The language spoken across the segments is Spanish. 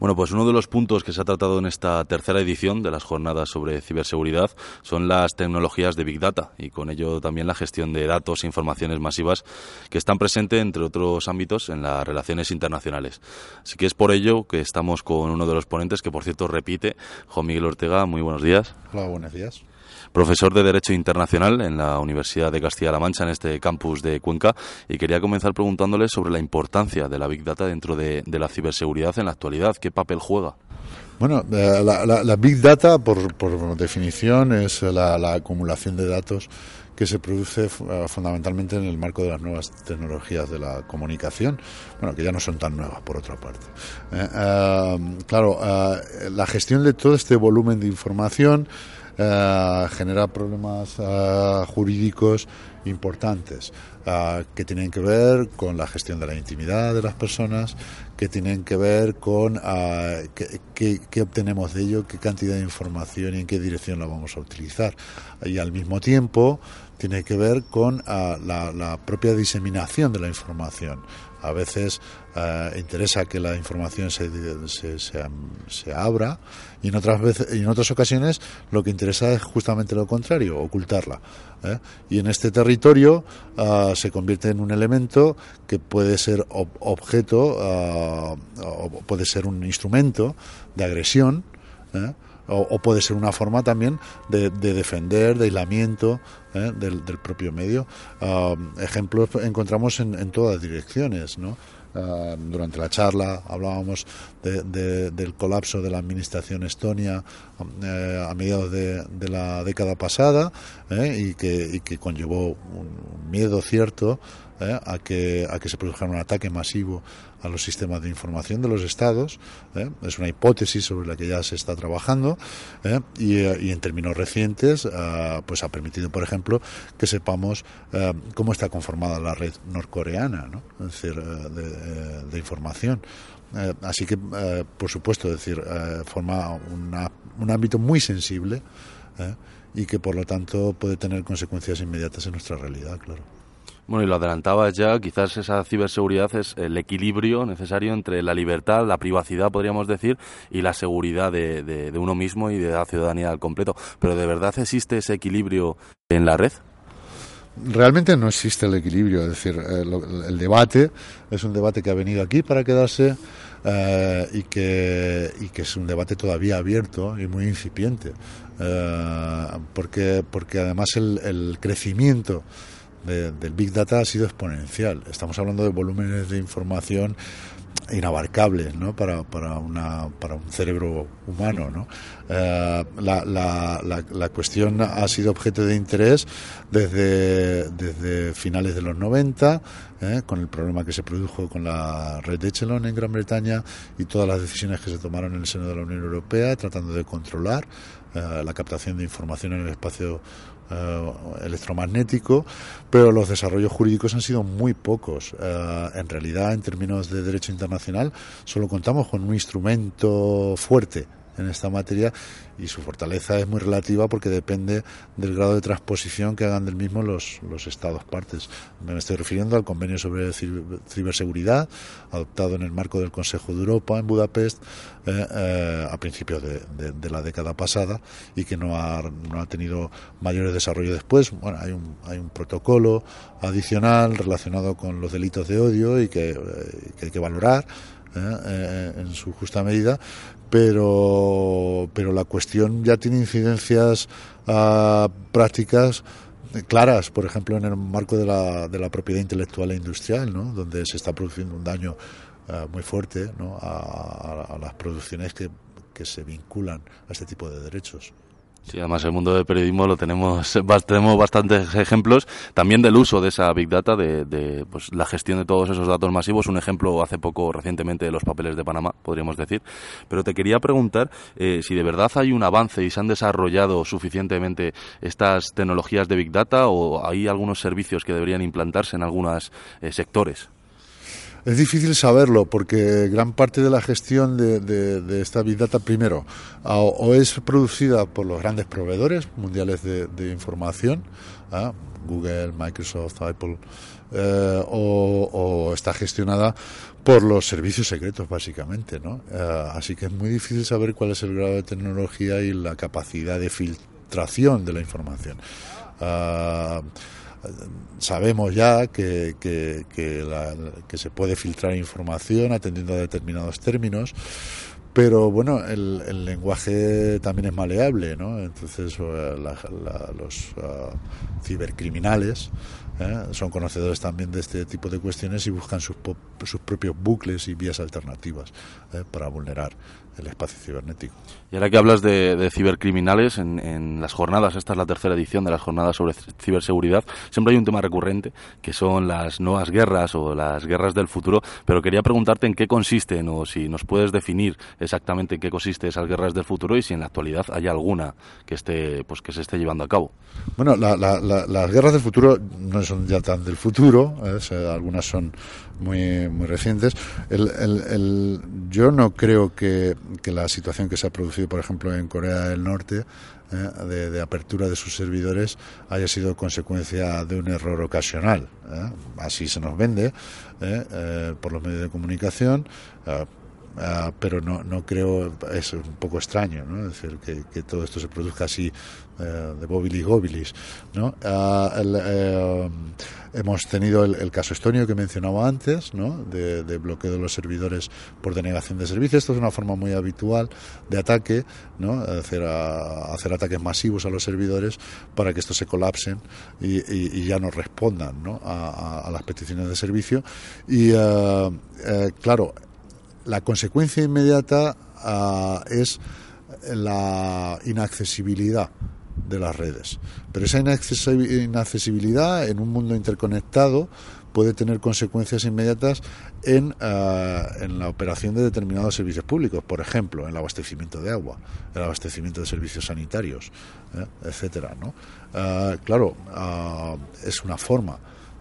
Bueno, pues uno de los puntos que se ha tratado en esta tercera edición de las jornadas sobre ciberseguridad son las tecnologías de Big Data y con ello también la gestión de datos e informaciones masivas que están presentes, entre otros ámbitos, en las relaciones internacionales. Así que es por ello que estamos con uno de los ponentes que, por cierto, repite, Juan Miguel Ortega. Muy buenos días. Hola, buenos días profesor de Derecho Internacional en la Universidad de Castilla-La Mancha, en este campus de Cuenca, y quería comenzar preguntándole sobre la importancia de la Big Data dentro de, la ciberseguridad en la actualidad. ¿Qué papel juega? Bueno, eh, la, Big Data, por, definición, es la, acumulación de datos que se produce eh, fundamentalmente en el marco de las nuevas tecnologías de la comunicación, bueno, que ya no son tan nuevas, por otra parte. Eh, claro, la gestión de todo este volumen de información eh, genera problemas eh, jurídicos importantes eh, que tienen que ver con la gestión de la intimidad de las personas, que tienen que ver con qué, obtenemos de ello, qué cantidad de información y en qué dirección la vamos a utilizar. Y al mismo tiempo tiene que ver con la propia diseminación de la información a veces interesa que la información se, se, se, abra y en otras veces y en otras ocasiones lo que interesa es justamente lo contrario ocultarla ¿eh? y en este territorio eh, se convierte en un elemento que puede ser objeto o puede ser un instrumento de agresión o, puede ser una forma también de, defender, de aislamiento ¿eh? del, propio medio. Ah, ejemplos encontramos en, en todas direcciones, ¿no? Ah, durante la charla hablábamos del colapso de la administración estonia eh, a mediados de, la década pasada ¿eh? y, que, y que conllevó un miedo cierto ¿eh? a, que, a que se produjera un ataque masivo a los sistemas de información de los estados. ¿eh? Es una hipótesis sobre la que ya se está trabajando ¿eh? y, en términos recientes pues ha permitido, por ejemplo, que sepamos cómo está conformada la red norcoreana ¿no? es decir, de, de información. así que, por supuesto, decir, forma una, un ámbito muy sensible y que, por lo tanto, puede tener consecuencias inmediatas en nuestra realidad, claro. Bueno, y lo adelantabas ya, quizás esa ciberseguridad es el equilibrio necesario entre la libertad, la privacidad, podríamos decir, y la seguridad de, de, uno mismo y de la ciudadanía al completo. Pero ¿de verdad existe ese equilibrio en la red? Realmente no existe el equilibrio, es decir, eh, el, debate es un debate que ha venido aquí para quedarse eh, y, que, y que es un debate todavía abierto y muy incipiente, eh, porque, porque además el, el crecimiento del Big Data ha sido exponencial. Estamos hablando de volúmenes de información inabarcables ¿no? para, para, una, para un cerebro humano. ¿no? Eh, la, la, cuestión ha sido objeto de interés desde, desde finales de los 90, ¿eh? con el problema que se produjo con la red de Echelon en Gran Bretaña y todas las decisiones que se tomaron en el seno de la Unión Europea tratando de controlar eh, la captación de información en el espacio eh, electromagnético, pero los desarrollos jurídicos han sido muy pocos. Eh, en realidad, en términos de derecho internacional, solo contamos con un instrumento fuerte en esta materia y su fortaleza es muy relativa porque depende del grado de transposición que hagan del mismo los, los Estados partes. Me estoy refiriendo al convenio sobre ciberseguridad adoptado en el marco del Consejo de Europa en Budapest eh, eh, a principios de, la década pasada y que no ha, no ha tenido mayores desarrollos después. Bueno, hay un, hay un protocolo adicional relacionado con los delitos de odio y que, eh, que hay que valorar en su justa medida, pero, pero la cuestión ya tiene incidencias uh, prácticas claras, por ejemplo, en el marco de la, de la propiedad intelectual e industrial, ¿no? donde se está produciendo un daño uh, muy fuerte ¿no? a, a, las producciones que, que se vinculan a este tipo de derechos. Sí, además el mundo del periodismo lo tenemos, tenemos bastantes ejemplos también del uso de esa big data, de, pues, la gestión de todos esos datos masivos. Un ejemplo hace poco, recientemente, de los papeles de Panamá, podríamos decir. Pero te quería preguntar eh, si de verdad hay un avance y se han desarrollado suficientemente estas tecnologías de big data o hay algunos servicios que deberían implantarse en algunos eh, sectores. Es difícil saberlo porque gran parte de la gestión de, esta Big Data, primero, o, es producida por los grandes proveedores mundiales de, información, ¿ah? Google, Microsoft, Apple, eh, o, está gestionada por los servicios secretos, básicamente. ¿no? Eh, así que es muy difícil saber cuál es el grado de tecnología y la capacidad de filtración de la información. Ah, sabemos ya que, que, que, se puede filtrar información atendiendo a determinados términos, pero bueno, el, lenguaje también es maleable, ¿no? Entonces eh, los ah, cibercriminales ¿eh? son conocedores también de este tipo de cuestiones y buscan sus, sus propios bucles y vías alternativas ¿eh? para vulnerar el espacio cibernético. Y ahora que hablas de, cibercriminales, en, las jornadas, esta es la tercera edición de las jornadas sobre ciberseguridad, siempre hay un tema recurrente, que son las nuevas guerras o las guerras del futuro, pero quería preguntarte en qué consisten o si nos puedes definir exactamente en qué consiste esas guerras del futuro y si en la actualidad hay alguna que esté pues que se esté llevando a cabo. Bueno, las guerras del futuro no son ya tan del futuro, ¿eh? algunas son muy, muy recientes. El, yo no creo que, la situación que se ha producido, por ejemplo, en Corea del Norte, eh, de, apertura de sus servidores, haya sido consecuencia de un error ocasional. Eh. Así se nos vende eh, por los medios de comunicación. Pero no, no creo, es un poco extraño, ¿no? Decir, que, todo esto se produzca así de bobilis gobilis, ¿no? El, Hemos tenido el, caso estonio que mencionaba antes, ¿no? de, bloqueo de los servidores por denegación de servicio. Esto es una forma muy habitual de ataque, ¿no? hacer, hacer ataques masivos a los servidores para que estos se colapsen y, ya no respondan ¿no? A, las peticiones de servicio. Y eh, claro, la consecuencia inmediata ah, es la inaccesibilidad de las redes. Pero esa inaccesibilidad en un mundo interconectado puede tener consecuencias inmediatas en, eh, en, la operación de determinados servicios públicos, por ejemplo, en el abastecimiento de agua, el abastecimiento de servicios sanitarios, eh, etcétera. ¿no? Eh, claro, es una forma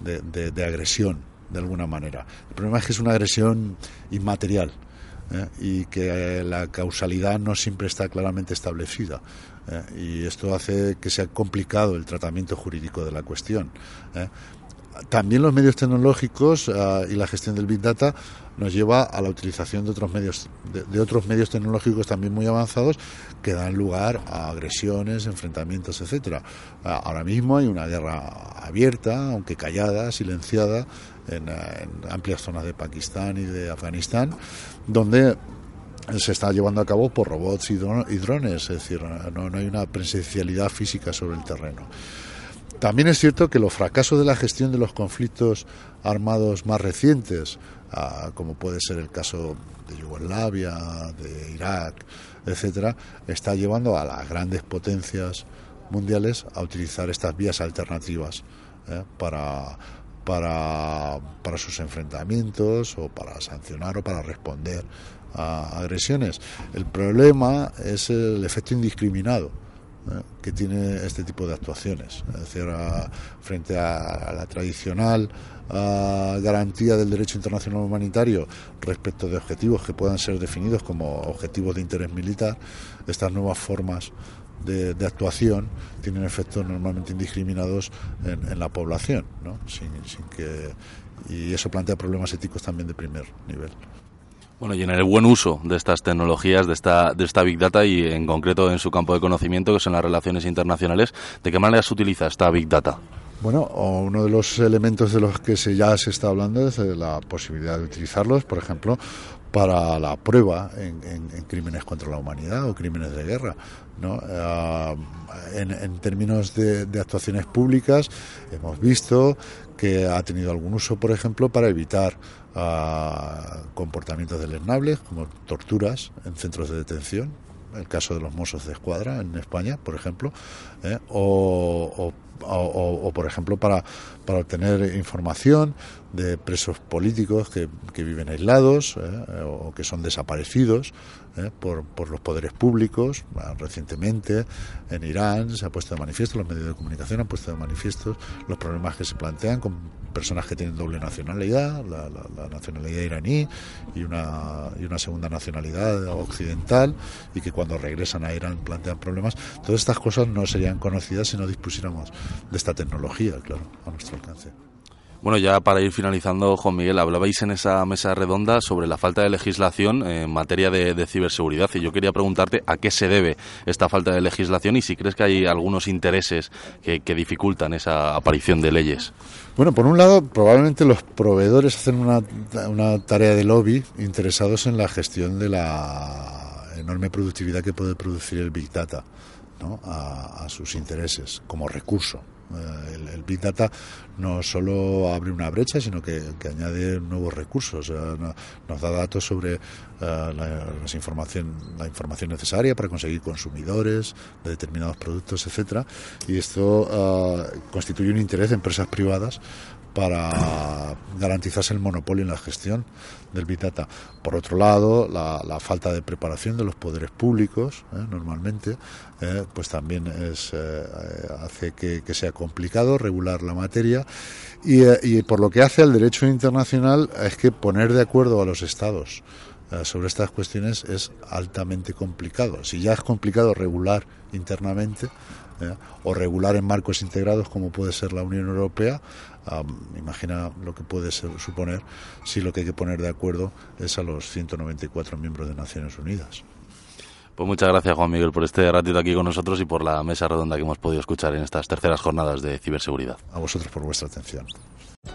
de, de, agresión, de alguna manera. El problema es que es una agresión inmaterial. y que la causalidad no siempre está claramente establecida. ¿eh? y esto hace que sea complicado el tratamiento jurídico de la cuestión. ¿eh? También los medios tecnológicos ah, y la gestión del Big Data nos lleva a la utilización de otros medios de, otros medios tecnológicos también muy avanzados que dan lugar a agresiones, enfrentamientos, etcétera. Ah, ahora mismo hay una guerra abierta, aunque callada, silenciada, en, en amplias zonas de Pakistán y de Afganistán, donde se está llevando a cabo por robots y, drones, es decir, no, hay una presencialidad física sobre el terreno. También es cierto que los fracasos de la gestión de los conflictos armados más recientes, ah, como puede ser el caso de Yugoslavia, de Irak, etcétera, está llevando a las grandes potencias mundiales a utilizar estas vías alternativas eh, para, para, sus enfrentamientos o para sancionar o para responder a agresiones. El problema es el efecto indiscriminado ¿eh? que tiene este tipo de actuaciones. Es decir, frente a, la tradicional garantía del derecho internacional humanitario respecto de objetivos que puedan ser definidos como objetivos de interés militar, estas nuevas formas de, actuación tienen efectos normalmente indiscriminados en, la población, ¿no? sin, sin que, y eso plantea problemas éticos también de primer nivel. Bueno, y en el buen uso de estas tecnologías, de esta, de esta Big Data y en concreto en su campo de conocimiento, que son las relaciones internacionales, ¿de qué manera se utiliza esta Big Data? Bueno, uno de los elementos de los que se, ya se está hablando es de la posibilidad de utilizarlos, por ejemplo, para la prueba en, crímenes contra la humanidad o crímenes de guerra. ¿no? Ah, en, términos de, de, actuaciones públicas, hemos visto que ha tenido algún uso, por ejemplo, para evitar comportamientos deleznables como torturas en centros de detención, el caso de los mozos de escuadra en España, por ejemplo, ¿eh? o, o, por ejemplo, para, para obtener información de presos políticos que, que viven aislados ¿eh? o que son desaparecidos ¿eh? por, por, los poderes públicos. Recientemente en Irán se ha puesto de manifiesto, los medios de comunicación han puesto de manifiesto los problemas que se plantean con personas que tienen doble nacionalidad, la, la, nacionalidad iraní y una, y una segunda nacionalidad occidental, y que cuando regresan a Irán plantean problemas. Todas estas cosas no serían conocidas si no dispusiéramos de esta tecnología, claro, a nuestro alcance. Bueno, ya para ir finalizando, Juan Miguel, hablabais en esa mesa redonda sobre la falta de legislación en materia de, ciberseguridad y yo quería preguntarte a qué se debe esta falta de legislación y si crees que hay algunos intereses que, dificultan esa aparición de leyes. Bueno, por un lado, probablemente los proveedores hacen una, una tarea de lobby interesados en la gestión de la enorme productividad que puede producir el Big Data ¿no? a sus intereses como recurso. Eh, el, Big Data no solo abre una brecha, sino que, añade nuevos recursos. nos da datos sobre eh, la, información, la información necesaria para conseguir consumidores de determinados productos, etcétera. Y esto eh, constituye un interés de empresas privadas para garantizarse el monopolio en la gestión del Big Data. Por otro lado, la, falta de preparación de los poderes públicos, ¿eh? normalmente, ¿eh? pues también es, eh, hace que, sea complicado regular la materia. Y, y, por lo que hace al derecho internacional, es que poner de acuerdo a los estados sobre estas cuestiones es altamente complicado. Si ya es complicado regular internamente, o regular en marcos integrados como puede ser la Unión Europea, imagina lo que puede suponer si lo que hay que poner de acuerdo es a los 194 miembros de Naciones Unidas. Pues muchas gracias Juan Miguel por este ratito aquí con nosotros y por la mesa redonda que hemos podido escuchar en estas terceras jornadas de ciberseguridad. A vosotros por vuestra atención.